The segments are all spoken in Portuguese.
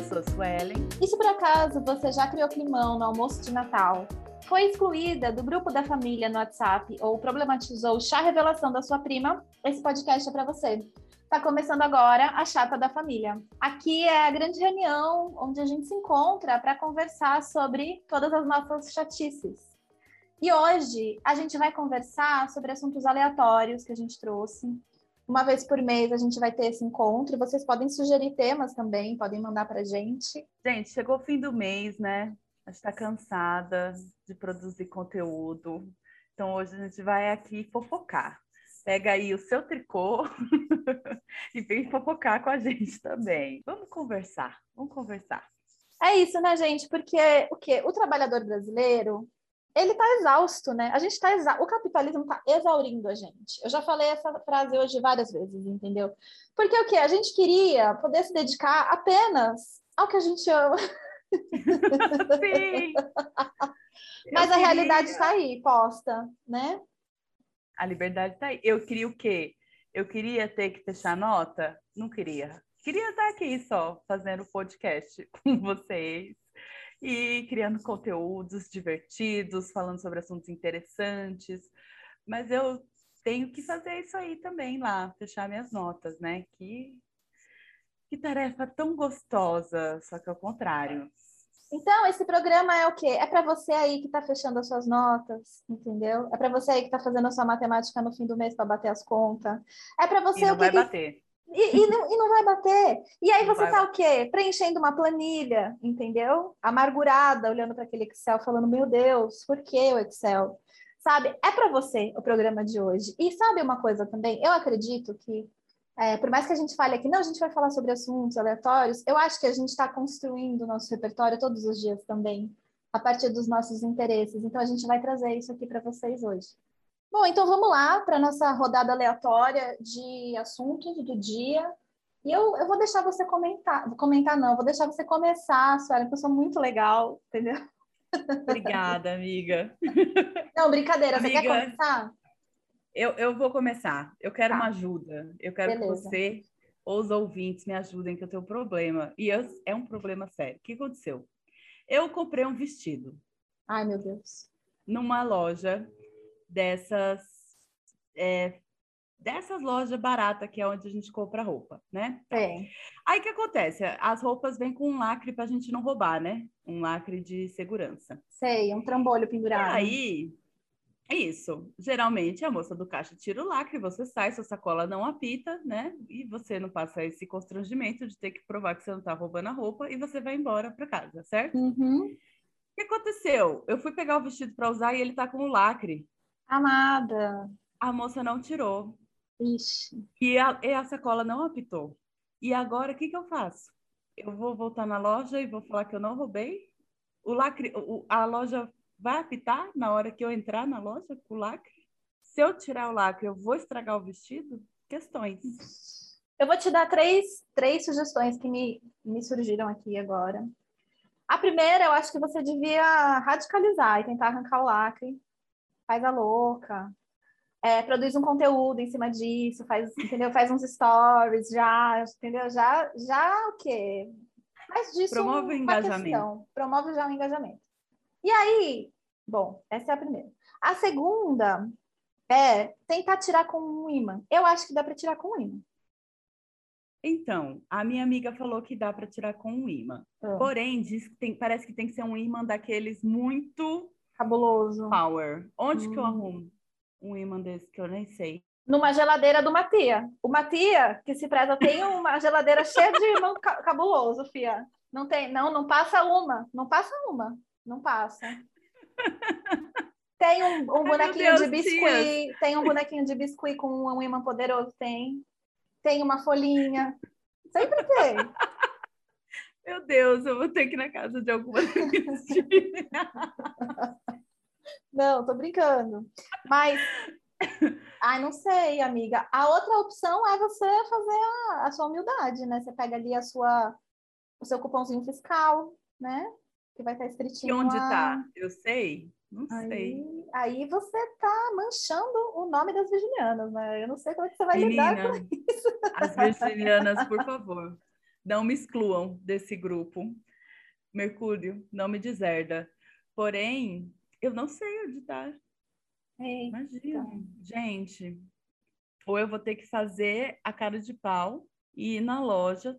Sou Suelen. E se por acaso você já criou climão no almoço de Natal? Foi excluída do grupo da família no WhatsApp ou problematizou o chá revelação da sua prima? Esse podcast é para você. Está começando agora a Chata da Família. Aqui é a grande reunião onde a gente se encontra para conversar sobre todas as nossas chatices. E hoje a gente vai conversar sobre assuntos aleatórios que a gente trouxe. Uma vez por mês a gente vai ter esse encontro. Vocês podem sugerir temas também, podem mandar para a gente. Gente, chegou o fim do mês, né? A gente está cansada de produzir conteúdo. Então hoje a gente vai aqui fofocar. Pega aí o seu tricô e vem fofocar com a gente também. Vamos conversar, vamos conversar. É isso, né, gente? Porque o quê? O trabalhador brasileiro, ele tá exausto, né? A gente tá exausto. O capitalismo tá exaurindo a gente. Eu já falei essa frase hoje várias vezes, entendeu? Porque o quê? A gente queria poder se dedicar apenas ao que a gente ama. Sim! Mas Eu a queria... realidade está aí, posta, né? A liberdade está aí. Eu queria o quê? Eu queria ter que fechar nota? Não queria. Queria estar aqui só, fazendo podcast com vocês e criando conteúdos divertidos, falando sobre assuntos interessantes. Mas eu tenho que fazer isso aí também lá, fechar minhas notas, né? Que, que tarefa tão gostosa, só que ao contrário. Então, esse programa é o quê? É para você aí que está fechando as suas notas, entendeu? É para você aí que está fazendo a sua matemática no fim do mês para bater as contas. É para você e não o que vai que... bater. E, e, não, e, não, vai bater. E aí você tá o quê? Preenchendo uma planilha, entendeu? Amargurada, olhando para aquele Excel, falando: Meu Deus, por que o Excel? Sabe? É para você o programa de hoje. E sabe uma coisa também? Eu acredito que, é, por mais que a gente fale aqui, não, a gente vai falar sobre assuntos aleatórios, eu acho que a gente está construindo o nosso repertório todos os dias também, a partir dos nossos interesses. Então a gente vai trazer isso aqui para vocês hoje. Bom, então vamos lá para a nossa rodada aleatória de assuntos do dia. E eu, eu vou deixar você comentar, comentar não, vou deixar você começar, Suelen, porque eu sou muito legal, entendeu? Obrigada, amiga. Não, brincadeira, amiga, você quer começar? Eu, eu vou começar. Eu quero tá. uma ajuda. Eu quero Beleza. que você ou os ouvintes me ajudem, que eu tenho um problema. E eu, é um problema sério. O que aconteceu? Eu comprei um vestido. Ai, meu Deus. Numa loja dessas é, dessas lojas baratas que é onde a gente compra roupa, né? É. Aí o que acontece? As roupas vêm com um lacre para a gente não roubar, né? Um lacre de segurança. Sei, um trambolho pendurado. Aí, isso. Geralmente a moça do caixa tira o lacre, você sai, sua sacola não apita, né? E você não passa esse constrangimento de ter que provar que você não está roubando a roupa e você vai embora para casa, certo? Uhum. O que aconteceu? Eu fui pegar o vestido para usar e ele tá com o lacre. Amada. A moça não tirou. Ixi. E a, e a sacola não apitou. E agora, o que, que eu faço? Eu vou voltar na loja e vou falar que eu não roubei? O lacre, o, a loja vai apitar na hora que eu entrar na loja com o lacre? Se eu tirar o lacre, eu vou estragar o vestido? Questões. Eu vou te dar três, três sugestões que me, me surgiram aqui agora. A primeira, eu acho que você devia radicalizar e tentar arrancar o lacre faz a louca, é, produz um conteúdo em cima disso, faz, entendeu? Faz uns stories já, entendeu? Já, já o quê? Faz disso Promove o engajamento. Questão. Promove já o engajamento. E aí, bom, essa é a primeira. A segunda é tentar tirar com um imã. Eu acho que dá para tirar com um imã. Então, a minha amiga falou que dá para tirar com um imã. Ah. Porém, diz que tem, parece que tem que ser um imã daqueles muito Cabuloso. Power. Onde hum. que eu hum. arrumo um imã desse que eu nem sei? Numa geladeira do Matia. O Matia, que se preza, tem uma geladeira cheia de imã cabuloso, fia. Não tem, não, não passa uma. Não passa uma. Não passa. Tem um, um bonequinho Deus, de biscuit, tem um bonequinho de biscuit com um imã poderoso, tem. Tem uma folhinha. Sempre tem. Meu Deus, eu vou ter que ir na casa de alguma Não, tô brincando. Mas, ai, não sei, amiga. A outra opção é você fazer a, a sua humildade, né? Você pega ali a sua, o seu cupomzinho fiscal, né? Que vai estar escritinho. E onde lá. tá? Eu sei. Não aí, sei. Aí você tá manchando o nome das virginianas, né? Eu não sei como é que você vai Menina, lidar com isso. As virginianas, por favor. Não me excluam desse grupo. Mercúrio, não me deserda. Porém, eu não sei onde tá. Imagina, gente. Ou eu vou ter que fazer a cara de pau e ir na loja.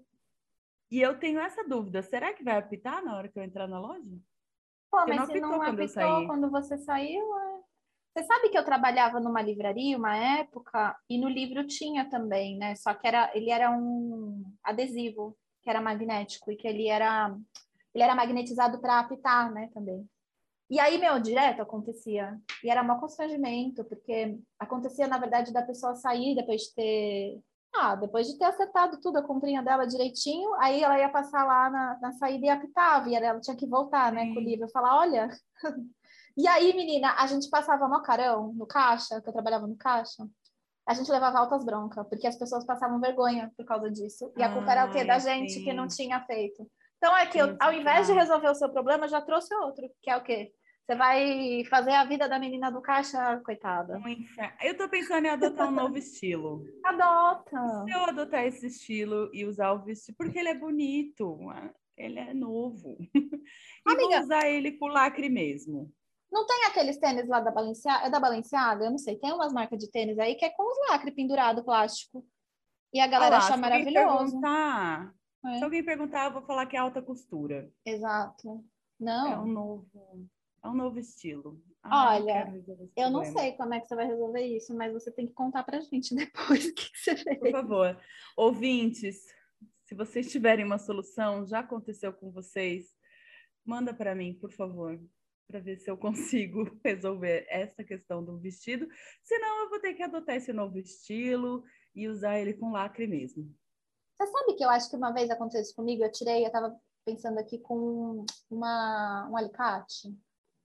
E eu tenho essa dúvida: será que vai apitar na hora que eu entrar na loja? Pô, Porque mas não se não quando apitou quando você saiu, é... Você sabe que eu trabalhava numa livraria uma época e no livro tinha também, né? Só que era, ele era um adesivo que era magnético e que ele era ele era magnetizado para apitar, né, também. E aí, meu, direto acontecia. E era um constrangimento, porque acontecia, na verdade, da pessoa sair depois de ter. Ah, depois de ter acertado tudo, a comprinha dela direitinho, aí ela ia passar lá na, na saída e apitava, e ela tinha que voltar, né, com o livro, falar: olha. E aí, menina, a gente passava no carão, no caixa, que eu trabalhava no caixa, a gente levava altas broncas, porque as pessoas passavam vergonha por causa disso. E a culpa ah, era o quê? Da gente sim. que não tinha feito. Então é que eu, ao invés de resolver o seu problema, já trouxe outro, que é o quê? Você vai fazer a vida da menina do caixa, coitada. Eu tô pensando em adotar um novo estilo. Adota! Se eu adotar esse estilo e usar o vestido, porque ele é bonito, ele é novo. e Amiga, vou usar ele com lacre mesmo. Não tem aqueles tênis lá da Balenciaga? É da Balenciaga? Eu não sei. Tem umas marcas de tênis aí que é com os lacres pendurado plástico. E a galera acha maravilhoso. É. Se alguém perguntar, eu vou falar que é alta costura. Exato. Não. É um novo. É um novo estilo. Ah, Olha, eu não sei como é que você vai resolver isso, mas você tem que contar pra gente depois o que, você fez. Por favor. Ouvintes, se vocês tiverem uma solução, já aconteceu com vocês, manda para mim, por favor, para ver se eu consigo resolver essa questão do vestido. Senão, eu vou ter que adotar esse novo estilo e usar ele com lacre mesmo. Você sabe que eu acho que uma vez aconteceu isso comigo? Eu tirei, eu tava pensando aqui com uma, um alicate.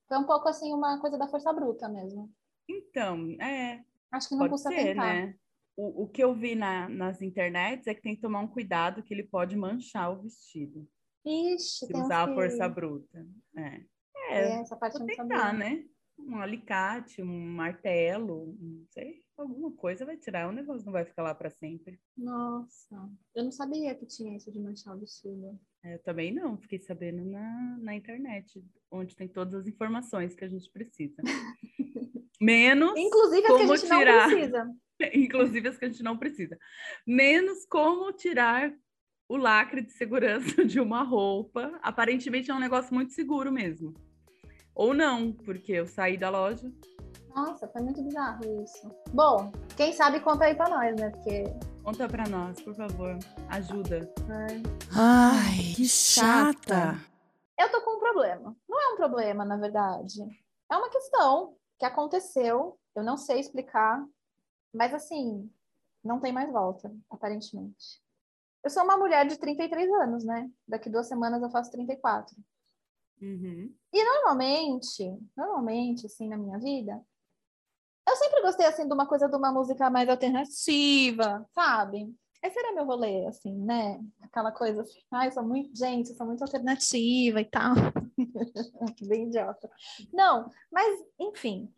Foi um pouco assim uma coisa da força bruta mesmo. Então, é. Acho que não custa ser, tentar. Né? O, o que eu vi na, nas internets é que tem que tomar um cuidado que ele pode manchar o vestido. Ixi, se usar a força bruta. É. É, é essa parte vou tentar, né? Um alicate, um martelo, não sei, alguma coisa vai tirar. O negócio não vai ficar lá para sempre. Nossa, eu não sabia que tinha isso de manchar o vestido. É, eu também não, fiquei sabendo na, na internet, onde tem todas as informações que a gente precisa. Menos. Inclusive as como que a gente tirar... não precisa. Inclusive as que a gente não precisa. Menos como tirar o lacre de segurança de uma roupa. Aparentemente é um negócio muito seguro mesmo. Ou não, porque eu saí da loja. Nossa, foi muito bizarro isso. Bom, quem sabe conta aí pra nós, né? Porque Conta pra nós, por favor. Ajuda. Ai, Ai que chata. Eu tô com um problema. Não é um problema, na verdade. É uma questão que aconteceu. Eu não sei explicar. Mas, assim, não tem mais volta, aparentemente. Eu sou uma mulher de 33 anos, né? Daqui duas semanas eu faço 34. Uhum. E normalmente, normalmente, assim, na minha vida, eu sempre gostei, assim, de uma coisa de uma música mais alternativa, sabe? Esse era meu rolê, assim, né? Aquela coisa assim, ai, eu sou muito, gente, sou muito alternativa e tal. Bem idiota. Não, mas, enfim.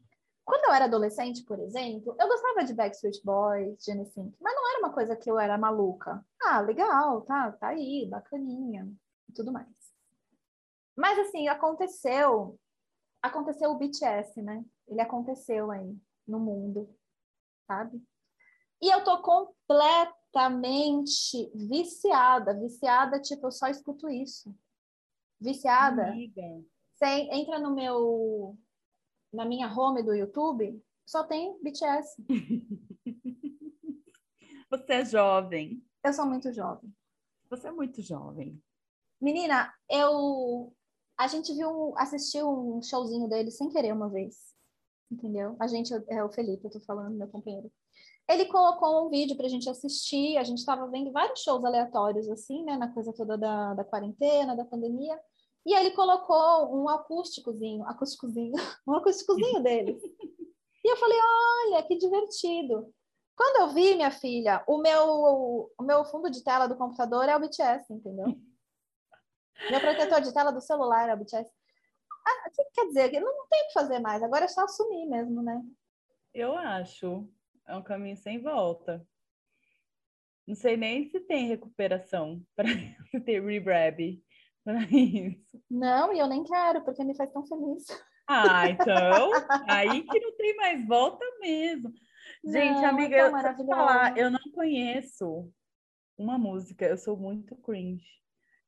Quando eu era adolescente, por exemplo, eu gostava de Backstreet Boys, Genesis, mas não era uma coisa que eu era maluca. Ah, legal, tá, tá aí, bacaninha e tudo mais. Mas, assim, aconteceu, aconteceu o BTS, né? Ele aconteceu aí no mundo, sabe? E eu tô completamente viciada, viciada, tipo, eu só escuto isso. Viciada. Amiga. Você entra no meu na minha home do YouTube, só tem BTS. Você é jovem. Eu sou muito jovem. Você é muito jovem. Menina, eu a gente viu, assistiu um showzinho dele sem querer uma vez entendeu? A gente, é o Felipe, eu tô falando, meu companheiro. Ele colocou um vídeo pra gente assistir, a gente tava vendo vários shows aleatórios, assim, né, na coisa toda da, da quarentena, da pandemia, e aí ele colocou um acústicozinho, acústicozinho, um acústicozinho dele. E eu falei, olha, que divertido. Quando eu vi, minha filha, o meu, o meu fundo de tela do computador é o BTS, entendeu? Meu protetor de tela do celular é o BTS. Ah, quer dizer, não, não tem o que fazer mais, agora é só assumir mesmo, né? Eu acho. É um caminho sem volta. Não sei nem se tem recuperação para ter rebrab para isso. Não, e eu nem quero, porque me faz tão feliz. Ah, então, aí que não tem mais volta mesmo. Gente, Não, amiga, é eu, falar, eu não conheço uma música, eu sou muito cringe.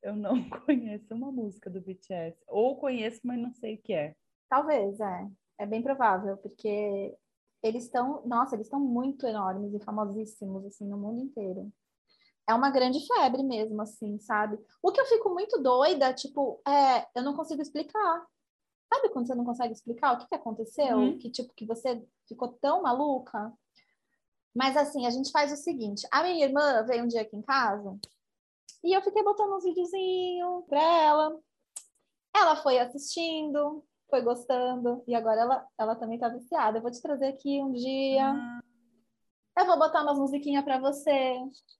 Eu não conheço uma música do BTS. Ou conheço, mas não sei o que é. Talvez, é. É bem provável, porque eles estão, nossa, eles estão muito enormes e famosíssimos, assim, no mundo inteiro. É uma grande febre mesmo, assim, sabe? O que eu fico muito doida, tipo, é, eu não consigo explicar. Sabe quando você não consegue explicar o que, que aconteceu? Uhum. Que, tipo, que você ficou tão maluca? Mas, assim, a gente faz o seguinte. A minha irmã veio um dia aqui em casa e eu fiquei botando uns videozinhos pra ela. Ela foi assistindo, foi gostando, e agora ela, ela também tá viciada. Eu vou te trazer aqui um dia. Ah, Eu vou botar umas musiquinhas pra você,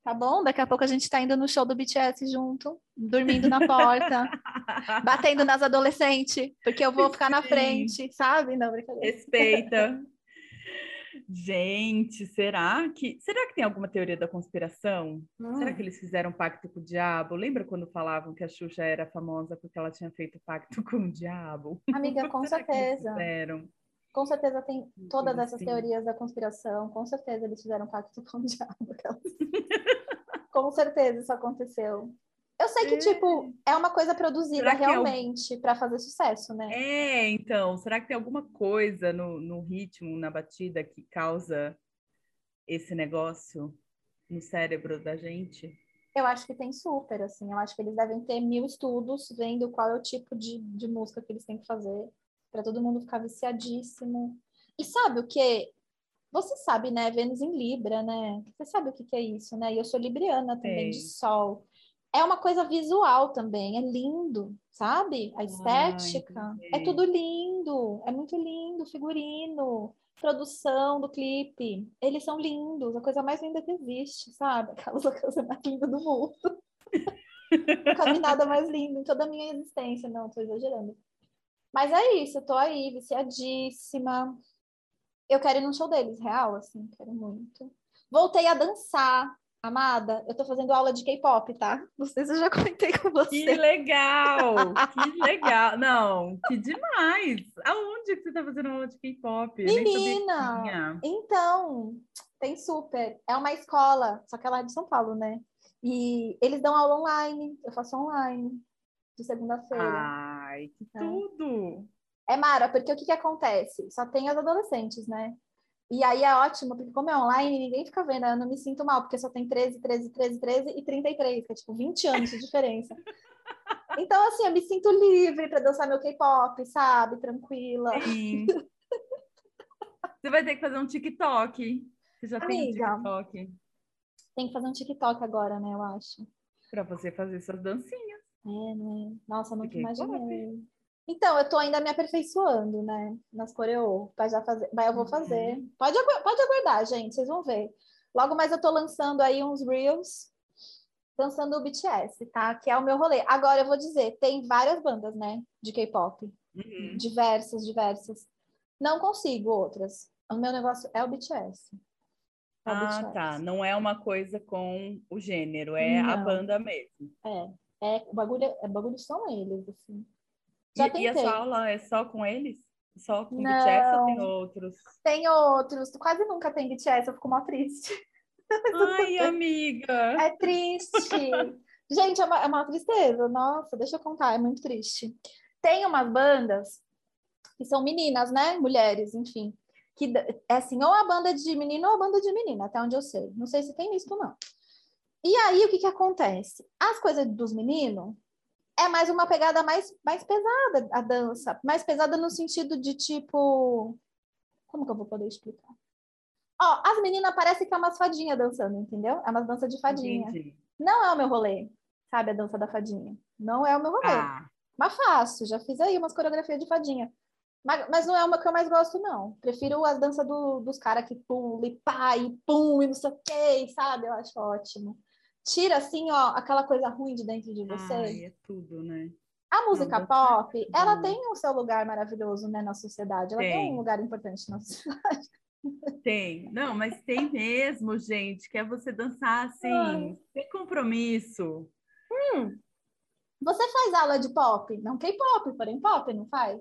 tá bom? Daqui a pouco a gente tá indo no show do BTS junto, dormindo na porta, batendo nas adolescentes, porque eu vou ficar na frente, sabe? Não, brincadeira. Respeita. Gente, será que será que tem alguma teoria da conspiração? Será Hum. que eles fizeram pacto com o diabo? Lembra quando falavam que a Xuxa era famosa porque ela tinha feito pacto com o diabo? Amiga, com certeza. fizeram? Com certeza tem todas essas teorias da conspiração. Com certeza eles fizeram pacto com o diabo. com certeza isso aconteceu. Eu sei que, É. tipo, é uma coisa produzida é realmente pra fazer sucesso, né? É, então, será que tem alguma coisa no, no ritmo, na batida que causa esse negócio no cérebro da gente? Eu acho que tem super, assim. Eu acho que eles devem ter mil estudos vendo qual é o tipo de, de música que eles têm que fazer para todo mundo ficar viciadíssimo. E sabe o que? Você sabe, né? Vênus em Libra, né? Você sabe o que, que é isso, né? E eu sou libriana também, de Sei. sol. É uma coisa visual também, é lindo, sabe? A estética. é entendi. tudo lindo, é muito lindo, figurino, produção do clipe. Eles são lindos, a coisa mais linda que existe, sabe? Aquela coisa mais linda do mundo. Nunca vi nada mais lindo em toda a minha existência. Não, tô exagerando. Mas é isso, eu tô aí, viciadíssima. Eu quero ir num show deles, real, assim, quero muito. Voltei a dançar, amada. Eu tô fazendo aula de K-pop, tá? Não sei se eu já comentei com Que você. legal! Que legal! Não, que demais! Aonde que você tá fazendo aula de K-pop? Que Menina! Então, tem super. É uma escola, só que ela é de São Paulo, né? E eles dão aula online. Eu faço online, de segunda-feira. Ai, que É. tudo! É Mara, porque o que, que acontece? Só tem as adolescentes, né? E aí é ótimo, porque como é online, ninguém fica vendo. Eu não me sinto mal, porque só tem 13, 13, 13, 13 e 33, que é tipo 20 anos de diferença. Então, assim, eu me sinto livre para dançar meu K-pop, sabe? Tranquila. Sim. Você vai ter que fazer um TikTok. Você já tem um Amiga. TikTok Tem que fazer um TikTok agora, né? Eu acho. para você fazer suas dancinhas. É, né? Nossa, eu nunca imaginei. Então, eu tô ainda me aperfeiçoando, né? Nas coreô, para já fazer. Mas eu vou Uhum. fazer. Pode, pode aguardar, gente, vocês vão ver. Logo mais eu tô lançando aí uns Reels dançando o BTS, tá? Que é o meu rolê. Agora eu vou dizer, tem várias bandas, né? De K-pop. Uhum. Diversas, diversas. Não consigo outras. O meu negócio é o BTS. É o Ah, BTS. tá. Não é uma coisa com o gênero, é a Não. banda mesmo. É, é, o bagulho, é, bagulho são eles, assim. Já E, e a tentei. sua aula é só com eles? Só com Não. BTS ou tem outros? Tem outros, quase nunca tem BTS, eu fico mó triste. Ai, amiga! É triste. Gente, é uma, é uma tristeza. Nossa, deixa eu contar, é muito triste. Tem umas bandas que são meninas, né? Mulheres, enfim. Que é assim, ou a banda de menino ou a banda de menina, até onde eu sei. Não sei se tem misto, não. E aí, o que que acontece? As coisas dos meninos é mais uma pegada mais, mais pesada, a dança. Mais pesada no sentido de tipo. Como que eu vou poder explicar? Ó, as meninas parecem que é umas fadinhas dançando, entendeu? É uma dança de fadinha. Entendi. Não é o meu rolê, sabe? A dança da fadinha. Não é o meu rolê. Ah, Mas faço, já fiz aí umas coreografias de fadinha. Mas, mas não é uma que eu mais gosto, não. Prefiro as danças do- dos caras que pula e pá, e pum, e não sei o quê, sabe? Eu acho ótimo. Tira, assim, ó, aquela coisa ruim de dentro de você. ai, é tudo, né? A música dançar pop, é ela tem o seu lugar maravilhoso, né, na sociedade. Ela tem, Tem. um lugar importante na sociedade. Tem, não, mas tem mesmo, gente, que é você dançar assim, sem compromisso. Hum. Você faz aula de pop? Não K-pop, porém pop, não faz?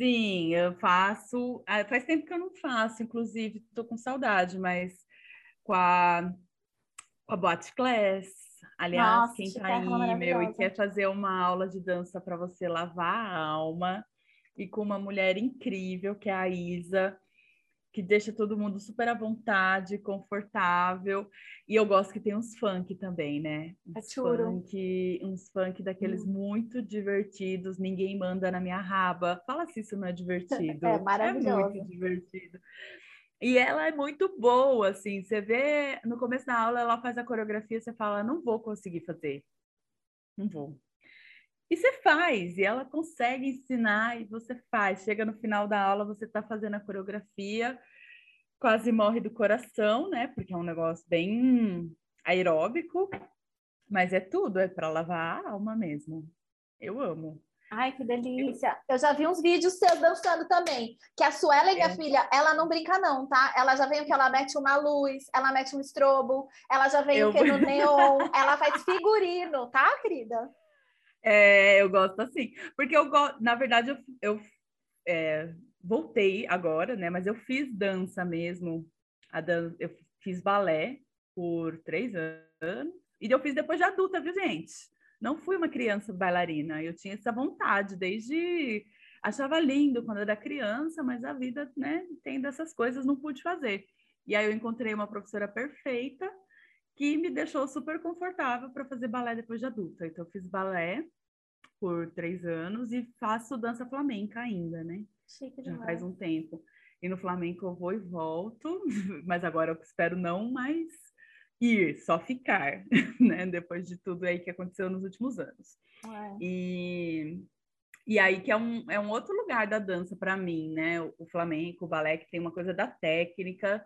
Sim, eu faço. Ah, faz tempo que eu não faço, inclusive, estou com saudade, mas com a, a Boate Class. Aliás, Nossa, quem tá é aí, meu, e quer fazer uma aula de dança para você lavar a alma, e com uma mulher incrível, que é a Isa, que deixa todo mundo super à vontade, confortável. E eu gosto que tem uns funk também, né? É Uns churo. funk, uns funk daqueles muito divertidos, ninguém manda na minha raba. Fala se isso não é divertido. É maravilhoso. muito divertido. E ela é muito boa, assim, você vê no começo da aula, ela faz a coreografia, você fala, não vou conseguir fazer. Não vou. E você faz, e ela consegue ensinar, e você faz. Chega no final da aula, você está fazendo a coreografia, quase morre do coração, né? Porque é um negócio bem aeróbico, mas é tudo, é para lavar a alma mesmo. Eu amo. Ai, que delícia. Eu já vi uns vídeos seus dançando também. Que a Suela, minha É. filha, ela não brinca, não, tá? Ela já vem o que ela mete uma luz, ela mete um estrobo, ela já vem o Eu- que no neon, ela faz figurino, tá, querida? É, eu gosto assim, porque eu gosto, na verdade, eu, eu é, voltei agora, né? Mas eu fiz dança mesmo. A dan eu fiz balé por três anos, e eu fiz depois de adulta, viu, gente? Não fui uma criança bailarina, eu tinha essa vontade desde. Achava lindo quando era criança, mas a vida, né, tem dessas coisas, não pude fazer. E aí eu encontrei uma professora perfeita que me deixou super confortável para fazer balé depois de adulta. Então, eu fiz balé por três anos e faço dança flamenca ainda, né? Chique Já demais. faz um tempo. E no flamenco eu vou e volto, mas agora eu espero não mais ir, só ficar, né? Depois de tudo aí que aconteceu nos últimos anos. É. E, e aí que é um, é um outro lugar da dança para mim, né? O, o flamenco, o balé, que tem uma coisa da técnica.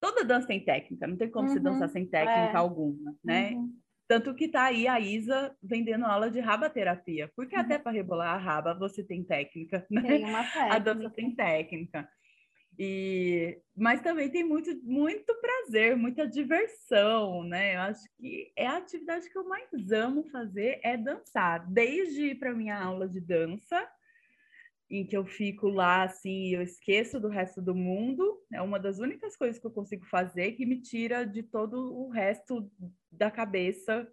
Toda dança tem técnica, não tem como Uhum, dançar sem técnica é. alguma, né? Uhum. Tanto que tá aí a Isa vendendo aula de rabaterapia, porque até para rebolar a raba você tem técnica, né? Tem uma A dança técnica. tem técnica. E, mas também tem muito, muito prazer, muita diversão, né? Eu acho que é a atividade que eu mais amo fazer é dançar, desde ir para minha aula de dança, em que eu fico lá assim, eu esqueço do resto do mundo. É uma das únicas coisas que eu consigo fazer que me tira de todo o resto da cabeça,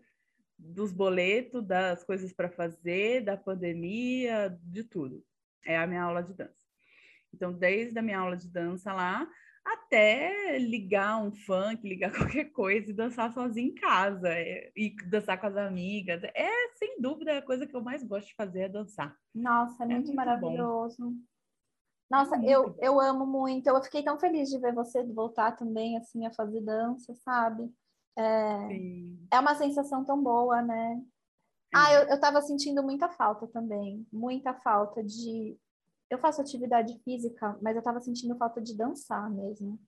dos boletos, das coisas para fazer, da pandemia, de tudo. É a minha aula de dança. Então, desde a minha aula de dança lá, até ligar um funk, ligar qualquer coisa e dançar sozinha em casa, é, e dançar com as amigas. É, sem dúvida, a coisa que eu mais gosto de fazer é dançar. Nossa, é muito, muito maravilhoso. Nossa, muito eu, bom. eu amo muito. Eu fiquei tão feliz de ver você voltar também, assim, a fazer dança, sabe? É, Sim. é uma sensação tão boa, né? Ah, eu, eu tava sentindo muita falta também. Muita falta de. Eu faço atividade física, mas eu tava sentindo falta de dançar mesmo.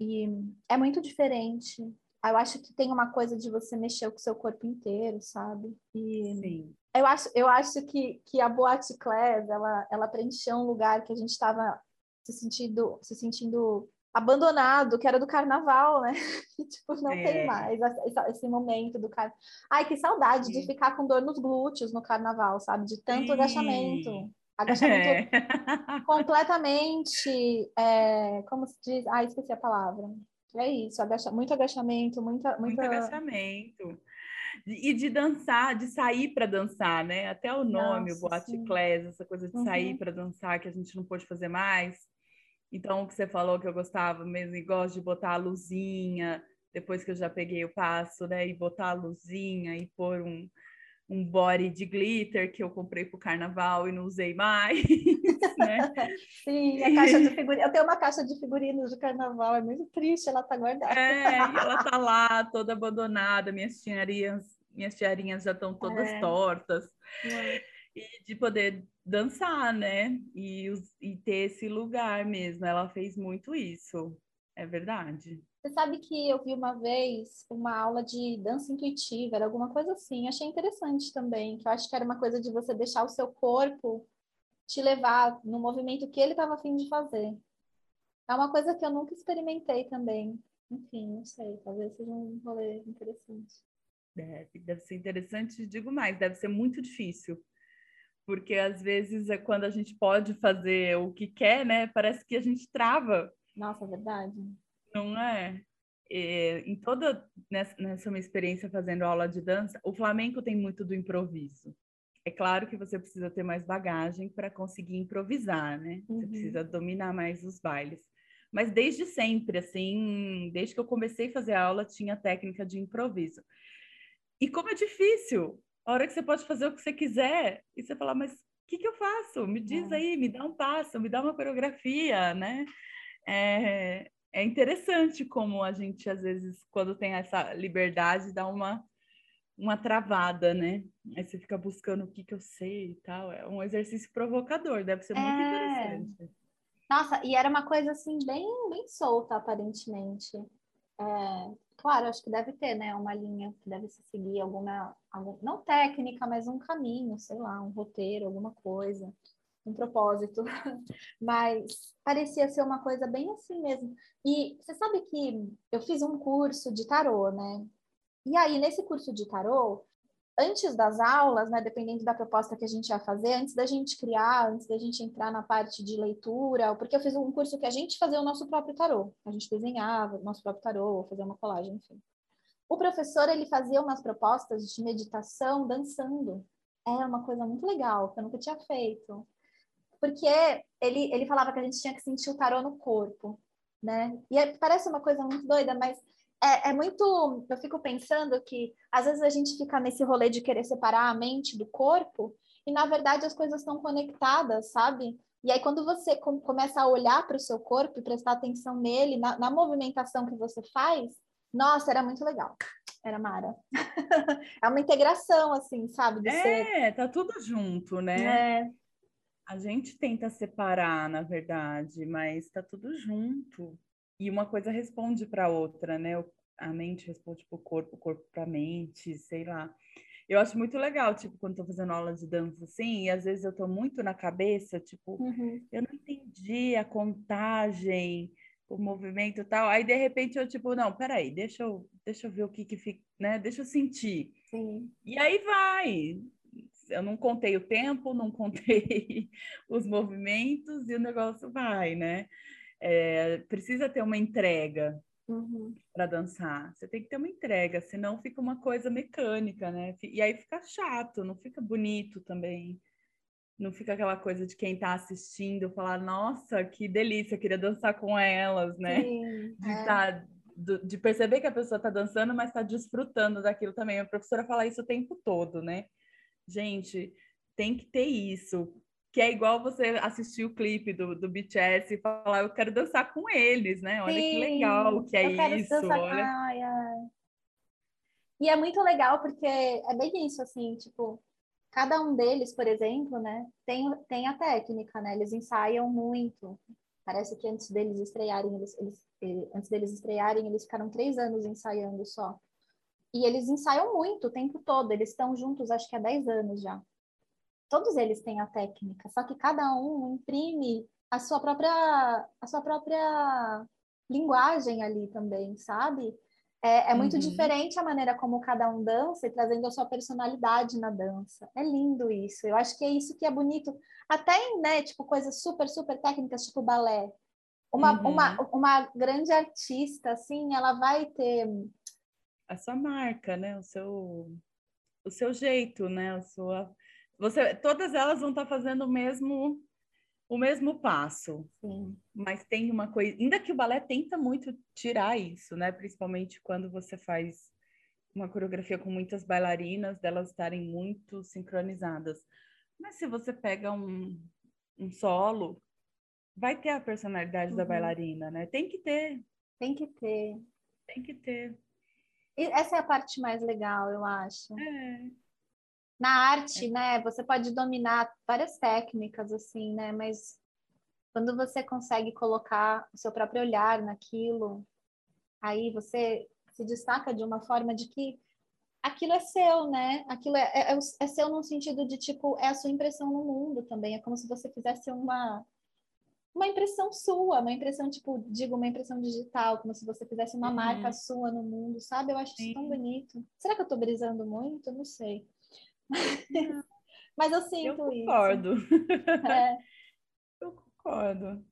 E é muito diferente. Eu acho que tem uma coisa de você mexer com o seu corpo inteiro, sabe? E Sim. eu acho, eu acho que, que a Boate Class, ela, ela preencheu um lugar que a gente estava se sentindo, se sentindo abandonado, que era do carnaval, né? Tipo, não É. tem mais esse, momento do carnaval. Ai, que saudade de Sim. ficar com dor nos glúteos no carnaval, sabe? De tanto Sim. agachamento. Agachamento É. completamente. é, como se diz? Ah, esqueci a palavra. É isso, agacha, muito agachamento, muita, Muito muita. agachamento. E de dançar, de sair para dançar, né? Até o nome, Nossa, o Boate. Class, essa coisa de sair Uhum. para dançar que a gente não pôde fazer mais. Então, o que você falou que eu gostava mesmo, e gosto de botar a luzinha, depois que eu já peguei o passo, né? E botar a luzinha e pôr um, um body de glitter que eu comprei pro carnaval e não usei mais, né? Sim, a caixa de figurinos. Eu tenho uma caixa de figurinos de carnaval, é muito triste, ela tá guardada. É, e ela tá lá toda abandonada, minhas tiarinhas, minhas tiarinhas já estão todas É. tortas. e de poder dançar, né? E, e ter esse lugar mesmo. Ela fez muito isso, é verdade. Você sabe que eu vi uma vez uma aula de dança intuitiva, era alguma coisa assim. Achei interessante também, que eu acho que era uma coisa de você deixar o seu corpo te levar no movimento que ele estava afim de fazer. É uma coisa que eu nunca experimentei também. Enfim, não sei, talvez seja um rolê interessante. Deve, deve ser interessante, digo mais, deve ser muito difícil. Porque às vezes é quando a gente pode fazer o que quer, né? Parece que a gente trava. Nossa, é verdade. Não é? é em toda nessa, nessa minha experiência fazendo aula de dança, o flamenco tem muito do improviso. É claro que você precisa ter mais bagagem para conseguir improvisar, né? Uhum. Você precisa dominar mais os bailes. Mas desde sempre, assim, desde que eu comecei a fazer aula, tinha técnica de improviso. E como é difícil, a hora que você pode fazer o que você quiser, e você fala, mas o que, que eu faço? Me diz é. aí, me dá um passo, me dá uma coreografia, né? É, é interessante como a gente, às vezes, quando tem essa liberdade, dá uma, uma travada, né? Aí você fica buscando o que, que eu sei e tal. É um exercício provocador, deve ser muito é... interessante. Nossa, e era uma coisa assim bem, bem solta, aparentemente. É, claro, acho que deve ter, né, uma linha que deve se seguir, alguma, algum, não técnica, mas um caminho, sei lá, um roteiro, alguma coisa, um propósito. mas parecia ser uma coisa bem assim mesmo. E você sabe que eu fiz um curso de tarô, né? E aí, nesse curso de tarô, antes das aulas, né, dependendo da proposta que a gente ia fazer, antes da gente criar, antes da gente entrar na parte de leitura, porque eu fiz um curso que a gente fazia o nosso próprio tarô, a gente desenhava o nosso próprio tarô, fazia uma colagem, enfim. O professor, ele fazia umas propostas de meditação dançando. É uma coisa muito legal, que eu nunca tinha feito. Porque ele, ele falava que a gente tinha que sentir o tarô no corpo, né? E é, parece uma coisa muito doida, mas é, é, muito. Eu fico pensando que às vezes a gente fica nesse rolê de querer separar a mente do corpo, e na verdade as coisas estão conectadas, sabe? E aí, quando você com, começa a olhar para o seu corpo e prestar atenção nele, na, na, movimentação que você faz, nossa, era muito legal. Era Mara. é uma integração, assim, sabe? é, ser... tá tudo junto, né? É. A gente tenta separar, na verdade, mas tá tudo junto e uma coisa responde para a outra, né? A mente responde para o corpo, o corpo para a mente, sei lá. Eu acho muito legal, tipo, quando estou fazendo aula de dança assim, e às vezes eu estou muito na cabeça, tipo, uhum. eu não entendi a contagem, o movimento e tal. Aí de repente eu tipo, não, peraí, deixa eu, deixa eu ver o que que fica, né? Deixa eu sentir. Sim. E aí vai. Eu não contei o tempo, não contei os movimentos e o negócio vai, né? é, precisa ter uma entrega uhum. para dançar. Você tem que ter uma entrega, senão fica uma coisa mecânica, né? E aí fica chato, não fica bonito também. Não fica aquela coisa de quem está assistindo falar, nossa, que delícia, queria dançar com elas, né? Sim, de, é. tá, de perceber que a pessoa está dançando, mas está desfrutando daquilo também. A professora fala isso o tempo todo, né? Gente, tem que ter isso que é igual você assistir o clipe do, do BTS e falar, eu quero dançar com eles, né? Olha Sim, que legal que é isso. Olha... Ai, ai. E é muito legal porque é bem isso, assim, tipo, cada um deles, por exemplo, né, tem, tem a técnica, né? Eles ensaiam muito. Parece que antes deles estrearem, eles, eles, eh, antes deles estrearem, eles ficaram três anos ensaiando só. E eles ensaiam muito o tempo todo, eles estão juntos acho que há dez anos já todos eles têm a técnica, só que cada um imprime a sua própria, a sua própria linguagem ali também, sabe? É, é muito uhum. diferente a maneira como cada um dança e trazendo a sua personalidade na dança. É lindo isso. Eu acho que é isso que é bonito. Até em, né, tipo, coisas super, super técnicas, tipo balé. Uma, uhum. uma, uma grande artista, assim, ela vai ter... A sua marca, né? O seu, o seu jeito, né? A sua você, todas elas vão estar tá fazendo o mesmo o mesmo passo. Sim. Mas tem uma coisa, ainda que o balé tenta muito tirar isso, né? Principalmente quando você faz uma coreografia com muitas bailarinas, delas estarem muito sincronizadas. Mas se você pega um, um solo, vai ter a personalidade uhum. da bailarina, né? Tem que ter. Tem que ter. Tem que ter. Essa é a parte mais legal, eu acho. É. Na arte, né, você pode dominar várias técnicas, assim, né, mas quando você consegue colocar o seu próprio olhar naquilo, aí você se destaca de uma forma de que aquilo é seu, né? Aquilo é, é, é, seu no sentido de, tipo, é a sua impressão no mundo também. É como se você fizesse uma, uma impressão sua, uma impressão, tipo, digo, uma impressão digital, como se você fizesse uma uhum. marca sua no mundo, sabe? Eu acho Sim. isso tão bonito. Será que eu tô brisando muito? Não sei. Mas eu sinto eu concordo. isso. É. Eu concordo.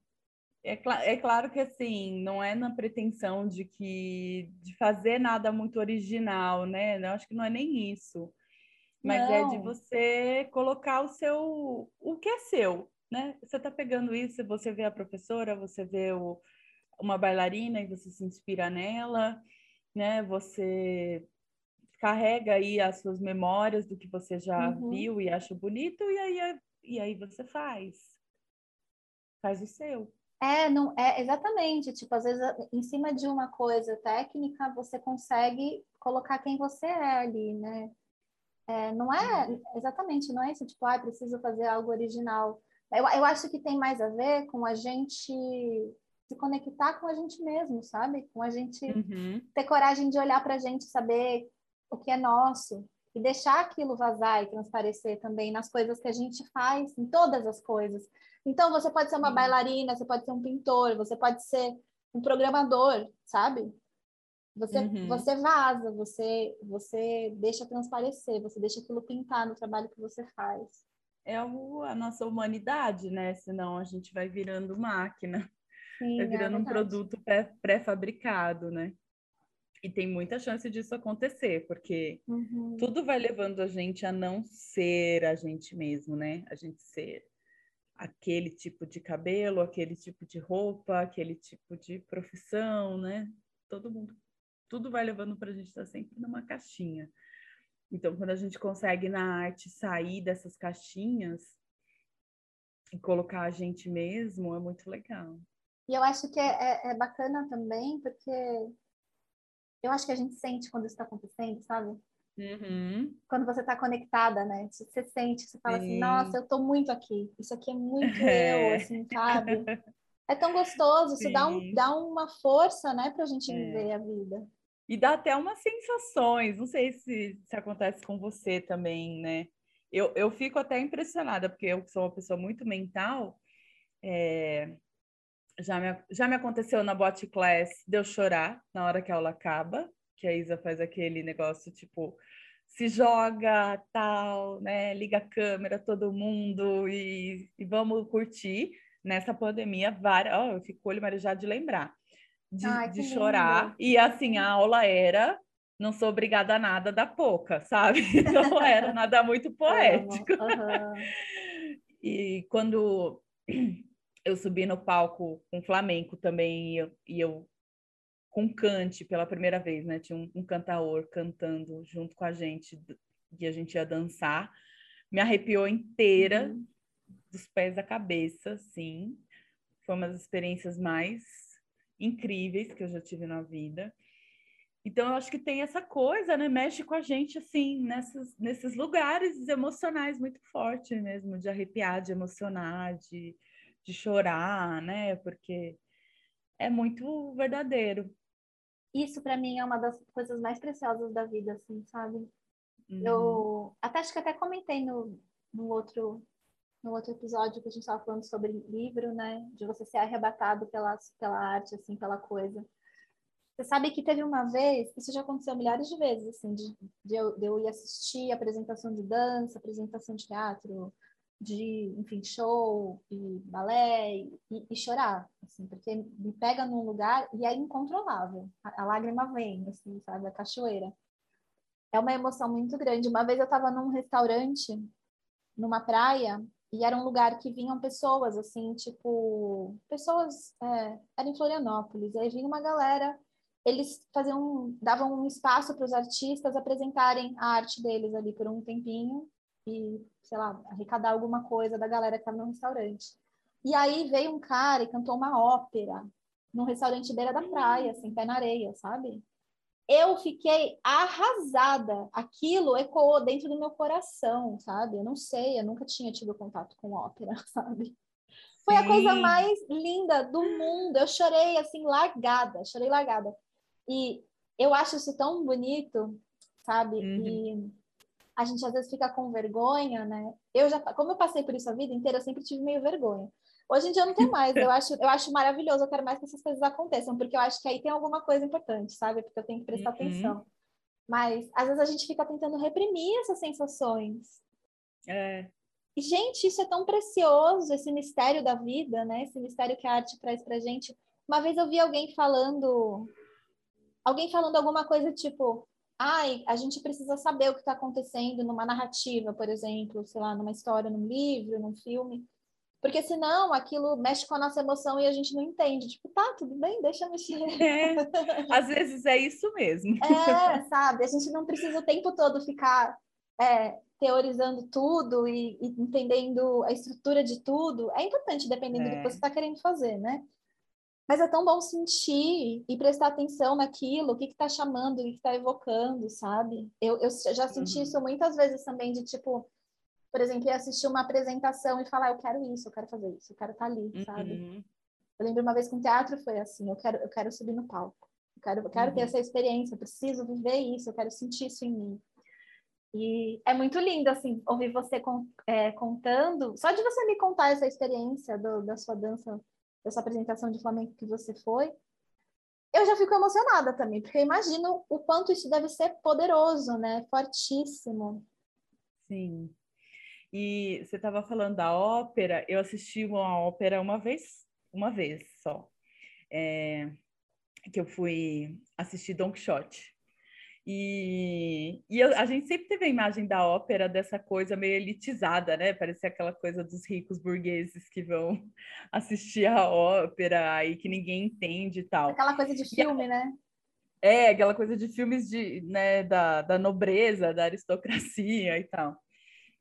É, cl é, claro que assim, não é na pretensão de que de fazer nada muito original, né? Eu acho que não é nem isso. Mas não. é de você colocar o seu o que é seu, né? Você está pegando isso, você vê a professora, você vê o, uma bailarina e você se inspira nela, né? Você carrega aí as suas memórias do que você já uhum. viu e acha bonito e aí e aí você faz faz o seu. É, não é exatamente, tipo, às vezes em cima de uma coisa técnica você consegue colocar quem você é ali, né? É, não é uhum. exatamente, não é isso, tipo, ah, preciso fazer algo original. Eu, eu acho que tem mais a ver com a gente se conectar com a gente mesmo, sabe? Com a gente uhum. ter coragem de olhar para a gente, saber o que é nosso e deixar aquilo vazar e transparecer também nas coisas que a gente faz, em todas as coisas. Então, você pode ser uma bailarina, você pode ser um pintor, você pode ser um programador, sabe? Você, uhum. você vaza, você, você deixa transparecer, você deixa aquilo pintar no trabalho que você faz é o, a nossa humanidade, né? Senão a gente vai virando máquina, Sim, vai é virando é um produto pré-fabricado, né? E tem muita chance disso acontecer, porque uhum. tudo vai levando a gente a não ser a gente mesmo, né? A gente ser aquele tipo de cabelo, aquele tipo de roupa, aquele tipo de profissão, né? Todo mundo, tudo vai levando para a gente estar sempre numa caixinha. Então, quando a gente consegue na arte sair dessas caixinhas e colocar a gente mesmo, é muito legal. E eu acho que é, é, é bacana também, porque eu acho que a gente sente quando isso está acontecendo, sabe? Uhum. Quando você está conectada, né? Você sente, você fala assim, Sim. assim, nossa, eu estou muito aqui. Isso aqui é muito é. eu, assim, sabe? É tão gostoso, Sim. isso dá, um, dá uma força, né, para a gente é. viver a vida. E dá até umas sensações, não sei se, se acontece com você também, né? Eu, eu fico até impressionada, porque eu sou uma pessoa muito mental. É, já, me, já me aconteceu na bot class de eu chorar na hora que a aula acaba, que a Isa faz aquele negócio tipo se joga, tal, né? Liga a câmera, todo mundo e, e vamos curtir. Nessa pandemia, várias. Oh, eu fico olho marejado de lembrar de, Ai, de chorar. E assim, a aula era não sou obrigada a nada da pouca, sabe? Não era nada muito poético. Uhum. e quando eu subi no palco com flamenco também, e eu, e eu com cante pela primeira vez, né? Tinha um, um cantaor cantando junto com a gente e a gente ia dançar. Me arrepiou inteira, uhum. dos pés à cabeça, sim. Foi uma das experiências mais incríveis que eu já tive na vida. Então, eu acho que tem essa coisa, né? Mexe com a gente, assim, nessas, nesses lugares emocionais muito fortes mesmo, de arrepiar, de emocionar, de, de chorar, né? Porque é muito verdadeiro. Isso, para mim, é uma das coisas mais preciosas da vida, assim, sabe? Uhum. Eu até acho que até comentei no, no outro no outro episódio que a gente estava falando sobre livro, né? De você ser arrebatado pela, pela arte, assim, pela coisa. Você sabe que teve uma vez, isso já aconteceu milhares de vezes, assim, de, de, eu, de eu ir assistir apresentação de dança, apresentação de teatro, de, enfim, show e balé e, e, chorar, assim, porque me pega num lugar e é incontrolável. A, a, lágrima vem, assim, sabe, a cachoeira. É uma emoção muito grande. Uma vez eu estava num restaurante, numa praia, e era um lugar que vinham pessoas, assim, tipo, pessoas, é, era em Florianópolis, aí vinha uma galera, eles faziam, davam um espaço para os artistas apresentarem a arte deles ali por um tempinho e, sei lá, arrecadar alguma coisa da galera que estava no restaurante. E aí veio um cara e cantou uma ópera num restaurante beira da praia, assim, pé na areia, sabe? Eu fiquei arrasada. Aquilo ecoou dentro do meu coração, sabe? Eu não sei, eu nunca tinha tido contato com ópera, sabe? Foi Sim. a coisa mais linda do mundo. Eu chorei assim, largada, chorei largada. E eu acho isso tão bonito, sabe? Uhum. E a gente às vezes fica com vergonha, né? Eu já, como eu passei por isso a vida inteira, eu sempre tive meio vergonha. Hoje em dia eu não tenho mais, eu acho, eu acho maravilhoso, eu quero mais que essas coisas aconteçam, porque eu acho que aí tem alguma coisa importante, sabe? Porque eu tenho que prestar uhum. atenção. Mas às vezes a gente fica tentando reprimir essas sensações. É. E, gente, isso é tão precioso, esse mistério da vida, né? Esse mistério que a arte traz pra gente. Uma vez eu vi alguém falando, alguém falando alguma coisa tipo, ai, a gente precisa saber o que está acontecendo numa narrativa, por exemplo, sei lá, numa história, num livro, num filme. Porque senão aquilo mexe com a nossa emoção e a gente não entende. Tipo, tá, tudo bem, deixa mexer. É, às vezes é isso mesmo. É, sabe? A gente não precisa o tempo todo ficar é, teorizando tudo e, e, entendendo a estrutura de tudo. É importante, dependendo é. do que você está querendo fazer, né? Mas é tão bom sentir e prestar atenção naquilo, o que está chamando, o que está evocando, sabe? Eu, eu já senti uhum. isso muitas vezes também, de tipo, por exemplo, ir assistir uma apresentação e falar, eu quero isso, eu quero fazer isso, eu quero estar tá ali, uhum. sabe? Eu lembro uma vez com teatro foi assim, eu quero, eu quero subir no palco, eu quero, eu quero uhum. ter essa experiência, eu preciso viver isso, eu quero sentir isso em mim. E é muito lindo, assim, ouvir você com, é, contando, só de você me contar essa experiência do, da sua dança, dessa apresentação de flamenco que você foi, eu já fico emocionada também, porque eu imagino o quanto isso deve ser poderoso, né? Fortíssimo. Sim. E você estava falando da ópera, eu assisti uma ópera uma vez, uma vez só. É, que eu fui assistir Don Quixote. E, e eu, a gente sempre teve a imagem da ópera dessa coisa meio elitizada, né? Parecia aquela coisa dos ricos burgueses que vão assistir a ópera e que ninguém entende e tal. Aquela coisa de filme, né? É, aquela coisa de filmes de, né, da, da nobreza, da aristocracia e tal.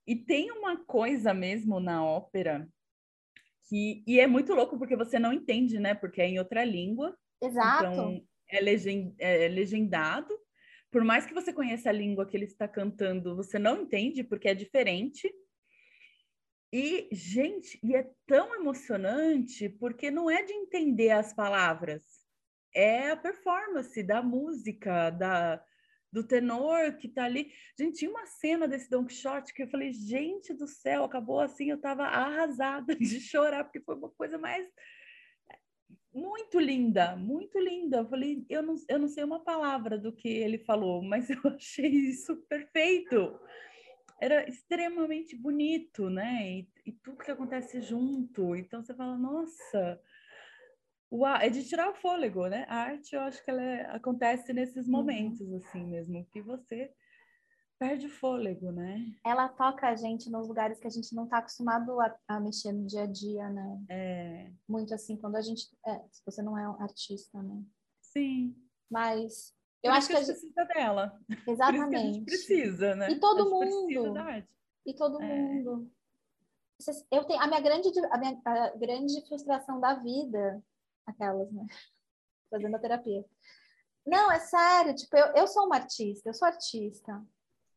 E tem uma coisa mesmo na ópera que e é muito louco porque você não entende, né? Porque é em outra língua. Exato. Então é, legend, é legendado. Por mais que você conheça a língua que ele está cantando, você não entende porque é diferente. E, gente, e é tão emocionante porque não é de entender as palavras, é a performance da música, da, do tenor que tá ali. Gente, tinha uma cena desse Don Quixote que eu falei, gente do céu, acabou assim, eu tava arrasada de chorar, porque foi uma coisa mais muito linda, muito linda. Eu falei, eu não, eu não sei uma palavra do que ele falou, mas eu achei isso perfeito. Era extremamente bonito, né? E, e tudo que acontece junto. Então você fala, nossa, Uau, é de tirar o fôlego, né? A arte, eu acho que ela é, acontece nesses uhum. momentos, assim mesmo, que você perde o fôlego, né? Ela toca a gente nos lugares que a gente não está acostumado a, a, mexer no dia a dia, né? É. Muito assim, quando a gente. É, se você não é um artista, né? Sim. Mas eu acho que a gente precisa dela. Exatamente. a gente precisa, né? E todo mundo. E todo é. mundo. Eu tenho a minha grande a minha a grande frustração da vida Aquelas, né? Fazendo a terapia. Não, é sério, tipo, eu, eu sou uma artista, eu sou artista.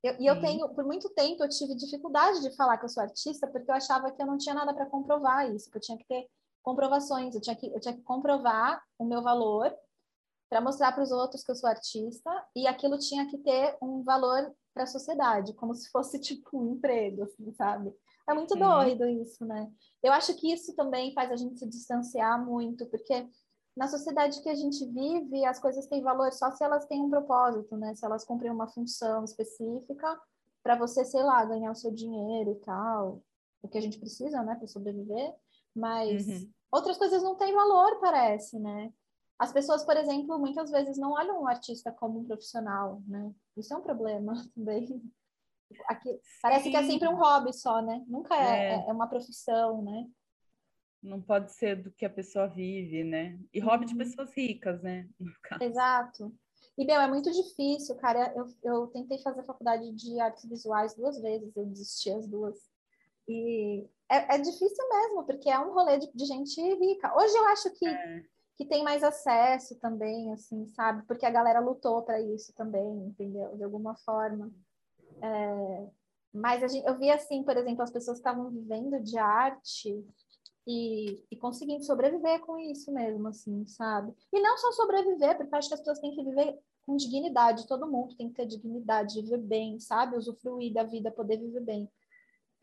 Eu, e eu tenho, por muito tempo, eu tive dificuldade de falar que eu sou artista, porque eu achava que eu não tinha nada para comprovar isso, que eu tinha que ter comprovações, eu tinha que, eu tinha que comprovar o meu valor para mostrar para os outros que eu sou artista, e aquilo tinha que ter um valor para a sociedade, como se fosse tipo um emprego, assim, sabe? É muito doido isso, né? Eu acho que isso também faz a gente se distanciar muito, porque na sociedade que a gente vive, as coisas têm valor só se elas têm um propósito, né? Se elas cumprem uma função específica para você, sei lá, ganhar o seu dinheiro e tal, o que a gente precisa, né, para sobreviver. Mas uhum. outras coisas não têm valor, parece, né? As pessoas, por exemplo, muitas vezes não olham o artista como um profissional, né? Isso é um problema também. Aqui, parece que é sempre um hobby só, né? Nunca é, é. é, uma profissão, né? Não pode ser do que a pessoa vive, né? E hobby uhum. de pessoas ricas, né? Exato. E, meu, é muito difícil, cara. Eu, eu tentei fazer faculdade de artes visuais duas vezes, eu desisti as duas. E é, é difícil mesmo, porque é um rolê de, de gente rica. Hoje eu acho que, é. que tem mais acesso também, assim, sabe? Porque a galera lutou para isso também, entendeu? De alguma forma. É, mas gente, eu vi assim, por exemplo, as pessoas estavam vivendo de arte e, e, conseguindo sobreviver com isso mesmo, assim, sabe? E não só sobreviver, porque eu acho que as pessoas têm que viver com dignidade, todo mundo tem que ter dignidade, viver bem, sabe? Usufruir da vida, poder viver bem.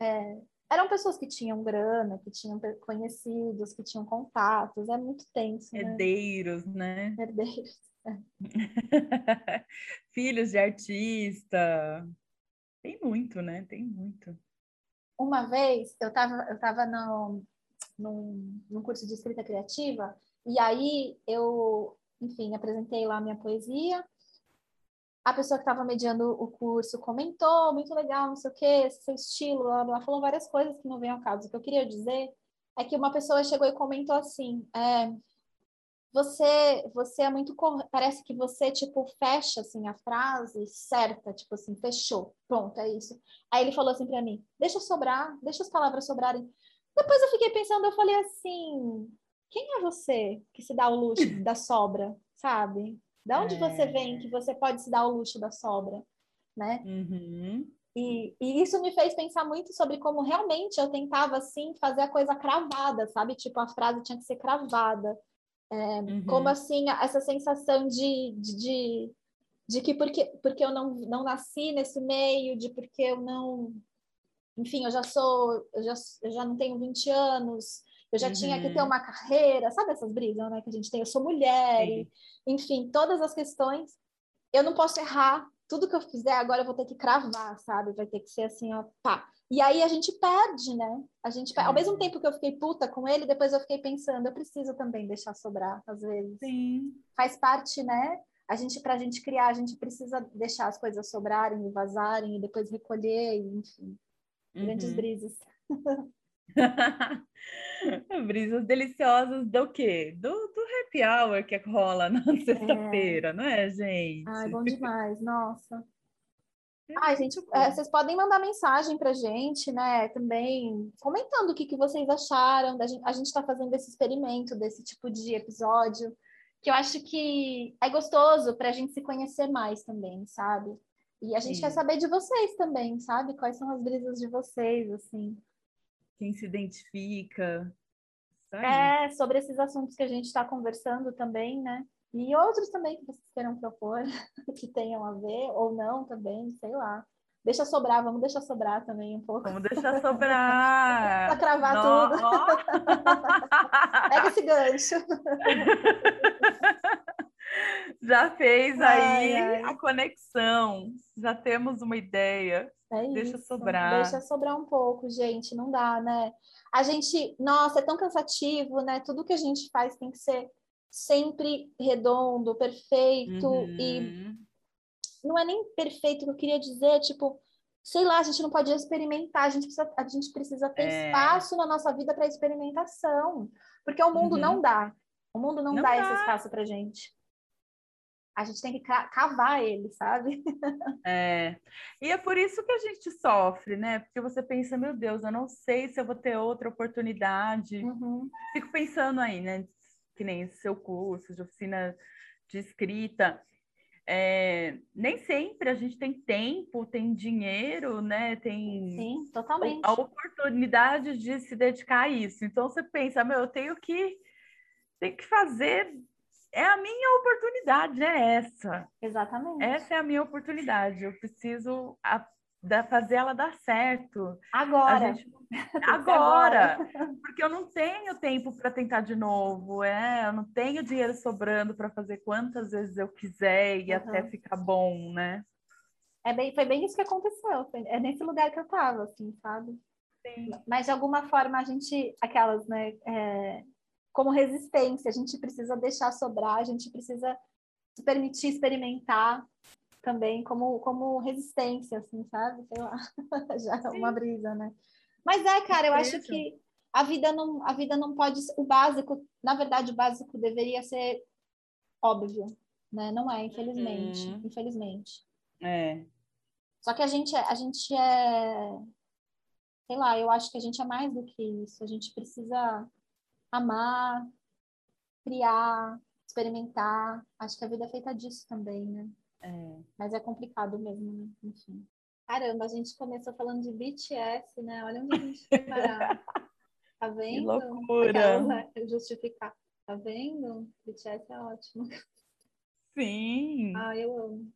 É, eram pessoas que tinham grana, que tinham conhecidos, que tinham contatos, é muito tenso. Né? Herdeiros, né? Herdeiros. É. Filhos de artista. Tem muito, né? Tem muito. Uma vez eu estava eu tava no, num, num curso de escrita criativa, e aí eu, enfim, apresentei lá minha poesia. A pessoa que estava mediando o curso comentou, muito legal, não sei o quê, seu estilo, ela falou várias coisas que não vêm ao caso. O que eu queria dizer é que uma pessoa chegou e comentou assim: é, você você é muito parece que você tipo fecha assim a frase certa tipo assim fechou pronto é isso aí ele falou assim para mim deixa sobrar deixa as palavras sobrarem depois eu fiquei pensando eu falei assim quem é você que se dá o luxo da sobra sabe da onde é... você vem que você pode se dar o luxo da sobra né uhum. E, e, isso me fez pensar muito sobre como realmente eu tentava, assim, fazer a coisa cravada, sabe? Tipo, a frase tinha que ser cravada. É, uhum. Como assim, essa sensação de, de, de, de, que porque, porque eu não, não nasci nesse meio, de porque eu não. Enfim, eu já sou, eu já, eu já não tenho 20 anos, eu já uhum. tinha que ter uhum. uma carreira, sabe essas brisas né, que a gente tem? Eu sou mulher, e, enfim, todas as questões. Eu não posso errar, tudo que eu fizer agora eu vou ter que cravar, sabe? Vai ter que ser assim, ó, pá. E aí a gente perde, né? A gente perde. Ao mesmo tempo que eu fiquei puta com ele, depois eu fiquei pensando, eu preciso também deixar sobrar, às vezes. Sim. Faz parte, né? A gente, pra gente criar, a gente precisa deixar as coisas sobrarem e vazarem e depois recolher, e, enfim. Uhum. Grandes brisas. Deliciosas do quê? Do, do happy hour que rola na sexta-feira, é. não é, gente? Ai, bom demais, nossa. Ai, gente, é, vocês podem mandar mensagem pra gente, né? Também comentando o que, que vocês acharam. Da gente, a gente está fazendo esse experimento desse tipo de episódio, que eu acho que é gostoso para a gente se conhecer mais também, sabe? E a gente Sim. quer saber de vocês também, sabe? Quais são as brisas de vocês, assim. Quem se identifica. Sabe? É, sobre esses assuntos que a gente está conversando também, né? E outros também que vocês queiram propor, que tenham a ver ou não também, sei lá. Deixa sobrar, vamos deixar sobrar também um pouco. Vamos deixar sobrar. Para cravar no... tudo. Pega esse gancho. Já fez aí ai, ai. a conexão. Já temos uma ideia. É deixa isso. sobrar. Deixa sobrar um pouco, gente. Não dá, né? A gente, nossa, é tão cansativo, né? Tudo que a gente faz tem que ser sempre redondo, perfeito uhum. e não é nem perfeito que eu queria dizer, tipo, sei lá, a gente não pode experimentar, a gente precisa, a gente precisa ter é. espaço na nossa vida para experimentação, porque o mundo uhum. não dá, o mundo não, não dá, dá, esse espaço para gente. A gente tem que cavar ele, sabe? É. E é por isso que a gente sofre, né? Porque você pensa, meu Deus, eu não sei se eu vou ter outra oportunidade. Uhum. Fico pensando aí, né? que nem seu curso de oficina de escrita, é, nem sempre a gente tem tempo, tem dinheiro, né? Tem Sim, totalmente. a oportunidade de se dedicar a isso. Então você pensa, meu, eu tenho que tenho que fazer é a minha oportunidade, é essa. Exatamente. Essa é a minha oportunidade. Eu preciso da, fazer ela dar certo. Agora. Gente, agora. Porque eu não tenho tempo para tentar de novo, é, eu não tenho dinheiro sobrando para fazer quantas vezes eu quiser e uhum. até ficar bom, né? É bem, foi bem isso que aconteceu. É nesse lugar que eu estava, assim, sabe? Sim. Mas de alguma forma a gente, aquelas, né? É, como resistência, a gente precisa deixar sobrar, a gente precisa se permitir experimentar, também como, como resistência, assim, sabe? Sei lá, já é uma brisa, né? Mas é, cara, eu acho que a vida não, a vida não pode, o básico, na verdade, o básico deveria ser óbvio, né? Não é, infelizmente, uhum. infelizmente. É. Só que a gente, é, a gente é, sei lá, eu acho que a gente é mais do que isso. A gente precisa amar, criar, experimentar. Acho que a vida é feita disso também, né? É. Mas é complicado mesmo, né? Enfim. Caramba, a gente começou falando de BTS, né? Olha onde a gente foi parar. Tá vendo? Que loucura! Né? Justificar. Tá vendo? BTS é ótimo. Sim! Ah, eu amo.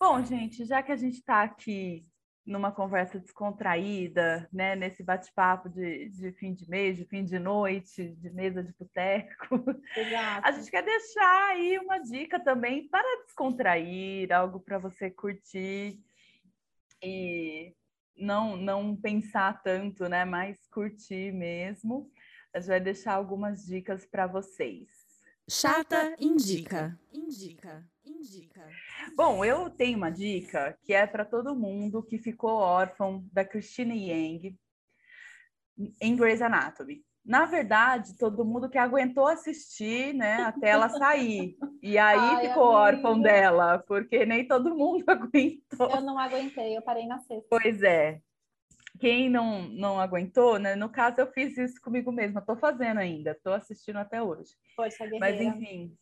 Bom, gente, já que a gente está aqui numa conversa descontraída, né? Nesse bate-papo de, de fim de mês, de fim de noite, de mesa de boteco. A gente quer deixar aí uma dica também para descontrair, algo para você curtir e não, não pensar tanto, né? Mas curtir mesmo. A gente vai deixar algumas dicas para vocês. Chata indica. Indica. Indica. Bom, eu tenho uma dica que é para todo mundo que ficou órfão da Christine Yang em Grey's Anatomy. Na verdade, todo mundo que aguentou assistir, né, até ela sair. E aí Ai, ficou amiga. órfão dela, porque nem todo mundo aguentou. Eu não aguentei, eu parei na sexta. Pois é. Quem não, não aguentou, né? No caso, eu fiz isso comigo mesma. Estou fazendo ainda, estou assistindo até hoje. Guerreira. Mas, enfim,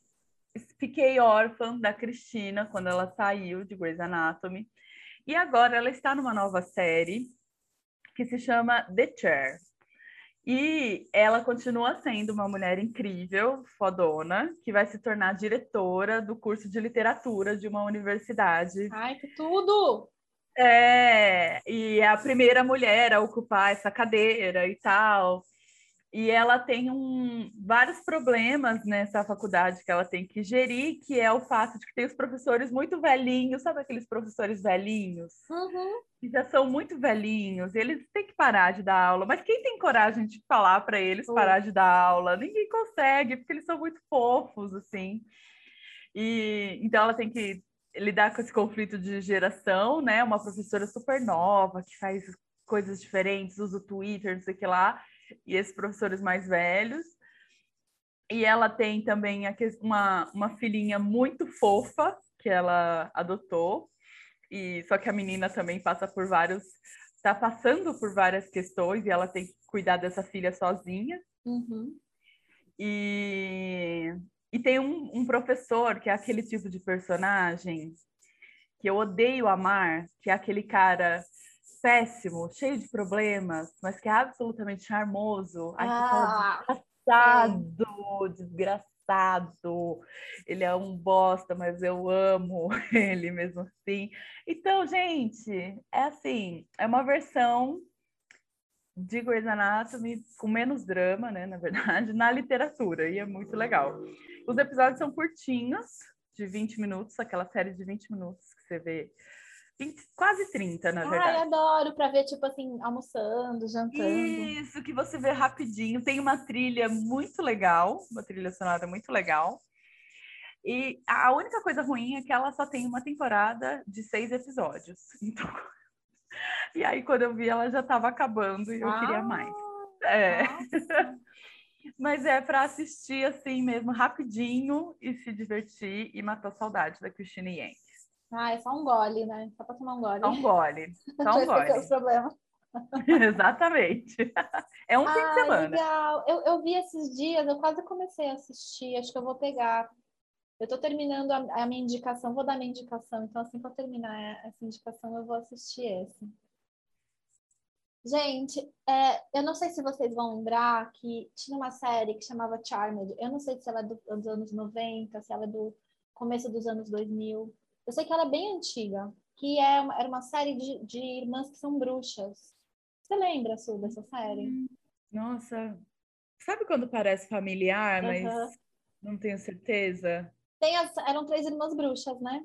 fiquei órfã da Cristina quando ela saiu de Grey's Anatomy. E agora ela está numa nova série que se chama The Chair. E ela continua sendo uma mulher incrível, fodona, que vai se tornar diretora do curso de literatura de uma universidade. Ai, que tudo! É, e é a primeira mulher a ocupar essa cadeira e tal. E ela tem um, vários problemas nessa faculdade que ela tem que gerir, que é o fato de que tem os professores muito velhinhos, sabe aqueles professores velhinhos? Uhum. Que já são muito velhinhos, eles têm que parar de dar aula. Mas quem tem coragem de falar para eles uhum. parar de dar aula? Ninguém consegue, porque eles são muito fofos, assim. E então ela tem que lidar com esse conflito de geração, né? Uma professora super nova que faz coisas diferentes, usa o Twitter, não sei o que lá e esses professores mais velhos. E ela tem também uma, uma filhinha muito fofa que ela adotou. E só que a menina também passa por vários, está passando por várias questões e ela tem que cuidar dessa filha sozinha. Uhum. E, e tem um, um professor que é aquele tipo de personagem que eu odeio amar, que é aquele cara péssimo, cheio de problemas, mas que é absolutamente charmoso. Ai, ah, desgraçado, desgraçado. Ele é um bosta, mas eu amo ele mesmo assim. Então, gente, é assim, é uma versão de Grey's Anatomy com menos drama, né, na verdade, na literatura, e é muito legal. Os episódios são curtinhos, de 20 minutos, aquela série de 20 minutos que você vê 20, quase 30, na verdade. Ai, adoro para ver, tipo assim, almoçando, jantando. Isso, que você vê rapidinho. Tem uma trilha muito legal, uma trilha sonora muito legal. E a única coisa ruim é que ela só tem uma temporada de seis episódios. Então... E aí, quando eu vi, ela já estava acabando e eu ah, queria mais. É. Mas é para assistir assim mesmo, rapidinho e se divertir e matar saudade da Christine Yang. Ah, é só um gole, né? Só para tomar um gole. Só um gole. Só um gole. os problemas. Exatamente. É um ah, fim de semana. legal. Eu, eu vi esses dias, eu quase comecei a assistir, acho que eu vou pegar. Eu estou terminando a, a, minha indicação, vou dar minha indicação, então assim que eu terminar essa indicação, eu vou assistir esse. Gente, é, eu não sei se vocês vão lembrar que tinha uma série que chamava Charmed. Eu não sei se ela é do, dos anos 90, se ela é do começo dos anos 2000. Eu sei que ela é bem antiga, que é uma, era uma série de, de irmãs que são bruxas. Você lembra, Su, dessa série? Hum, nossa, sabe quando parece familiar, mas uhum. não tenho certeza? Tem as, eram três irmãs bruxas, né?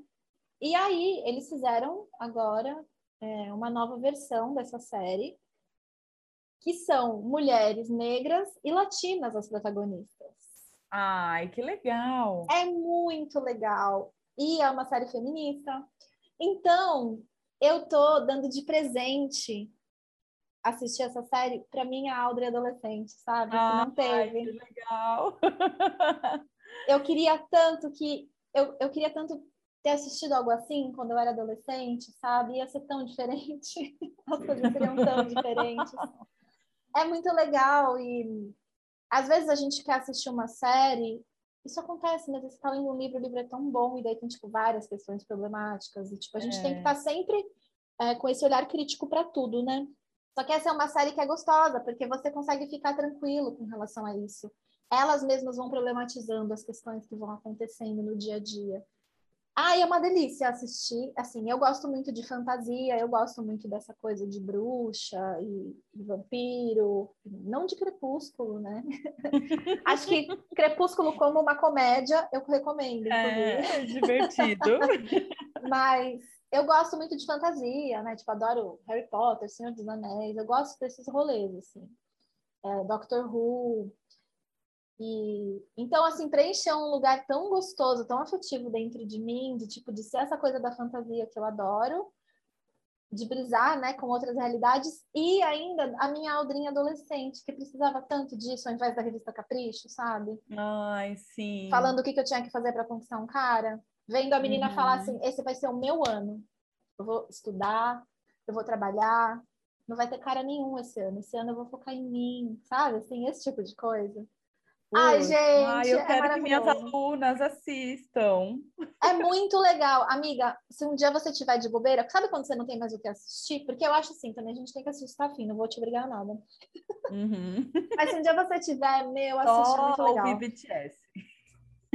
E aí, eles fizeram agora é, uma nova versão dessa série, que são mulheres negras e latinas as protagonistas. Ai, que legal! É muito legal e é uma série feminista. Então, eu tô dando de presente assistir essa série para minha Audrey adolescente, sabe? Ah, que não teve. Ai, que legal. eu queria tanto que eu, eu queria tanto ter assistido algo assim quando eu era adolescente, sabe? Ia ser tão diferente. As coisas seriam tão diferentes. É muito legal e às vezes a gente quer assistir uma série isso acontece, né? Você está lendo um livro, o livro é tão bom, e daí tem, tipo, várias questões problemáticas. E, tipo, a gente é. tem que estar é. tá sempre é, com esse olhar crítico para tudo, né? Só que essa é uma série que é gostosa, porque você consegue ficar tranquilo com relação a isso. Elas mesmas vão problematizando as questões que vão acontecendo no dia a dia. Ah, é uma delícia assistir. Assim, eu gosto muito de fantasia, eu gosto muito dessa coisa de bruxa e, e vampiro, não de crepúsculo, né? Acho que crepúsculo como uma comédia, eu recomendo. É, é divertido. Mas eu gosto muito de fantasia, né? Tipo, adoro Harry Potter, Senhor dos Anéis, eu gosto desses rolês, assim. É, Doctor Who, e então, assim, preencher um lugar tão gostoso, tão afetivo dentro de mim, de tipo, de ser essa coisa da fantasia que eu adoro, de brisar, né, com outras realidades, e ainda a minha Aldrinha adolescente, que precisava tanto disso ao invés da revista Capricho, sabe? Ai, sim. Falando o que, que eu tinha que fazer para conquistar um cara, vendo a menina uhum. falar assim: esse vai ser o meu ano. Eu vou estudar, eu vou trabalhar, não vai ter cara nenhum esse ano. Esse ano eu vou focar em mim, sabe? Assim, esse tipo de coisa. Ai, gente, Ai, eu é quero que minhas alunas assistam. É muito legal. Amiga, se um dia você tiver de bobeira, sabe quando você não tem mais o que assistir? Porque eu acho assim, também a gente tem que assistir, tá afim, não vou te obrigar a nada. Uhum. Mas se um dia você tiver, meu, assiste, é muito legal. ouvir BTS.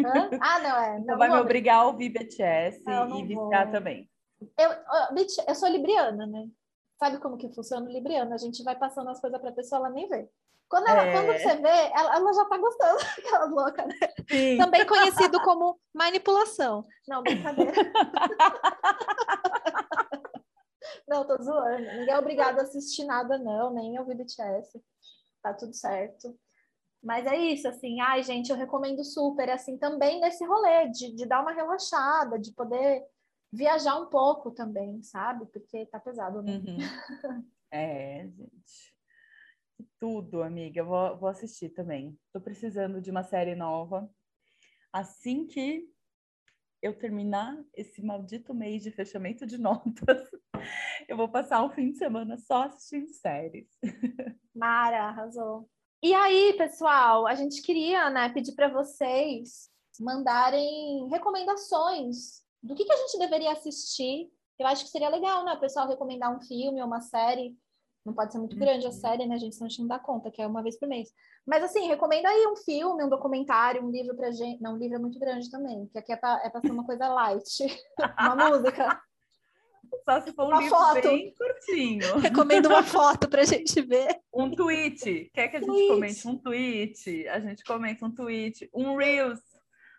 Hã? Ah, não, é. Não, vai me obrigar a ouvir BTS e viciar também. Eu, eu sou libriana, né? Sabe como que funciona o libriano? A gente vai passando as coisas pra pessoa, ela nem vê. Quando, ela, é... quando você vê, ela, ela já tá gostando, aquela louca, né? Sim. Também conhecido como manipulação. Não, brincadeira. não, tô zoando. Ninguém é obrigado a assistir nada, não, nem ouvir BTS. Tá tudo certo. Mas é isso, assim, ai, gente, eu recomendo super, assim, também nesse rolê, de, de dar uma relaxada, de poder viajar um pouco também, sabe? Porque tá pesado, né? Uhum. É, gente tudo, amiga. Vou, vou assistir também. Tô precisando de uma série nova. Assim que eu terminar esse maldito mês de fechamento de notas, eu vou passar um fim de semana só assistindo séries. Mara, arrasou. E aí, pessoal, a gente queria né, pedir para vocês mandarem recomendações do que, que a gente deveria assistir. Eu acho que seria legal, né? Pessoal recomendar um filme ou uma série não pode ser muito grande a uhum. série, né, gente? Senão a gente não dá conta, que é uma vez por mês. Mas, assim, recomendo aí um filme, um documentário, um livro pra gente. Não, um livro é muito grande também, que aqui é pra, é pra ser uma coisa light. uma música. Só se for um uma livro foto. bem curtinho. Recomendo uma foto pra gente ver. Um tweet. Quer que a gente tweet. comente um tweet? A gente comenta um tweet. Um Reels.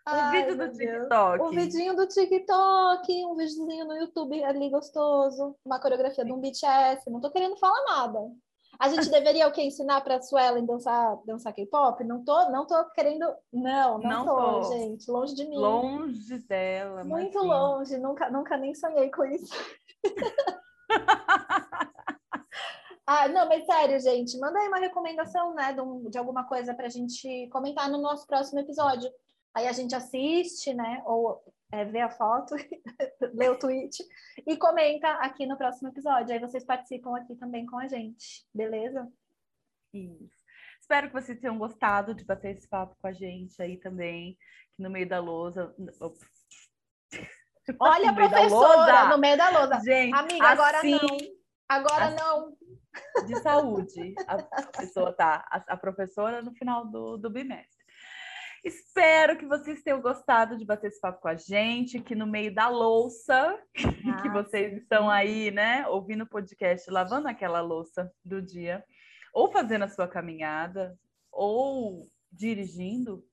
Um vídeo do TikTok. Um vidinho do TikTok, um videozinho no YouTube ali gostoso, uma coreografia Sim. de um BTS. Não tô querendo falar nada. A gente deveria o que ensinar para Suelen dançar, dançar K-pop? Não tô, não tô querendo, não, não, não tô, tô, gente, longe de mim. Longe dela, muito longe, nunca, nunca nem sonhei com isso. ah, não, mas sério, gente, manda aí uma recomendação, né, de, um, de alguma coisa para a gente comentar no nosso próximo episódio. Aí a gente assiste, né? Ou é, vê a foto, lê o tweet e comenta aqui no próximo episódio. Aí vocês participam aqui também com a gente, beleza? Isso. Espero que vocês tenham gostado de bater esse papo com a gente aí também, no meio da lousa. Olha a professora no meio da lousa. Gente, amiga, agora assim, não. Agora assim, não. De saúde. A pessoa tá, a, a professora no final do, do bimestre. Espero que vocês tenham gostado de bater esse papo com a gente, que no meio da louça, ah, que vocês sim. estão aí, né, ouvindo o podcast, lavando aquela louça do dia, ou fazendo a sua caminhada, ou dirigindo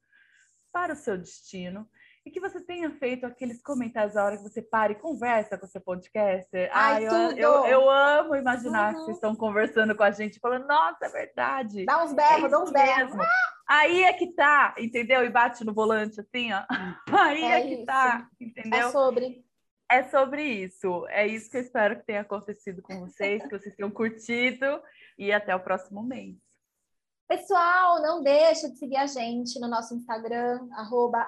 para o seu destino e que você tenha feito aqueles comentários a hora que você para e conversa com o seu podcaster. Ai, Ai eu, eu, eu, amo imaginar uhum. que vocês estão conversando com a gente, falando, nossa, é verdade. Dá uns berros, é dá uns berros. Aí é que tá, entendeu? E bate no volante assim, ó. Aí é, é que tá, entendeu? É sobre. É sobre isso. É isso que eu espero que tenha acontecido com vocês, que vocês tenham curtido e até o próximo mês. Pessoal, não deixa de seguir a gente no nosso Instagram, arroba.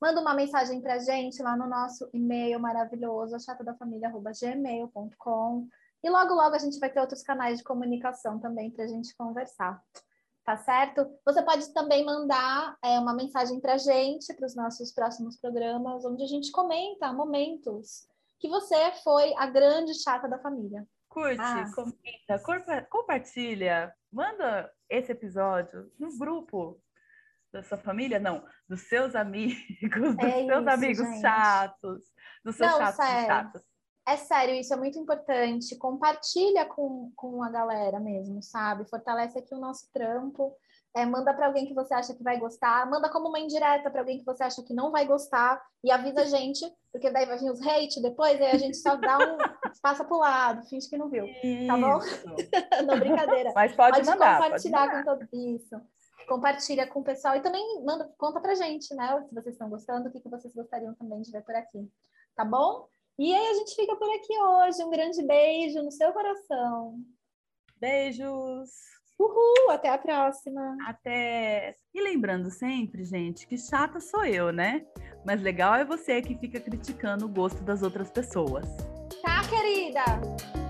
Manda uma mensagem para a gente lá no nosso e-mail maravilhoso, achatadafamilia.gmail.com. E logo, logo a gente vai ter outros canais de comunicação também para a gente conversar. Tá certo? Você pode também mandar é, uma mensagem para a gente, para os nossos próximos programas, onde a gente comenta momentos que você foi a grande chata da família. Curte, ah. comenta, compartilha, manda esse episódio no grupo da sua família? Não, dos seus amigos, dos É seus isso, amigos gente. chatos, dos seus Não, chatos sério. chatos. É sério, isso é muito importante. Compartilha com, com a galera mesmo, sabe? Fortalece aqui o nosso trampo. É, manda para alguém que você acha que vai gostar. Manda como uma indireta para alguém que você acha que não vai gostar. E avisa a gente, porque daí vai vir os hate depois, aí a gente só dá um. passa pro lado, finge que não viu. Tá bom? Isso. não, brincadeira. Mas pode, Pode mandar. pode compartilhar mandar. com todo isso. Compartilha com o pessoal e também manda, conta pra gente, né? Se vocês estão gostando, o que, que vocês gostariam também de ver por aqui. Tá bom? E aí a gente fica por aqui hoje. Um grande beijo no seu coração. Beijos. Uhul, até a próxima. Até. E lembrando sempre, gente, que chata sou eu, né? Mas legal é você que fica criticando o gosto das outras pessoas. Tá, querida?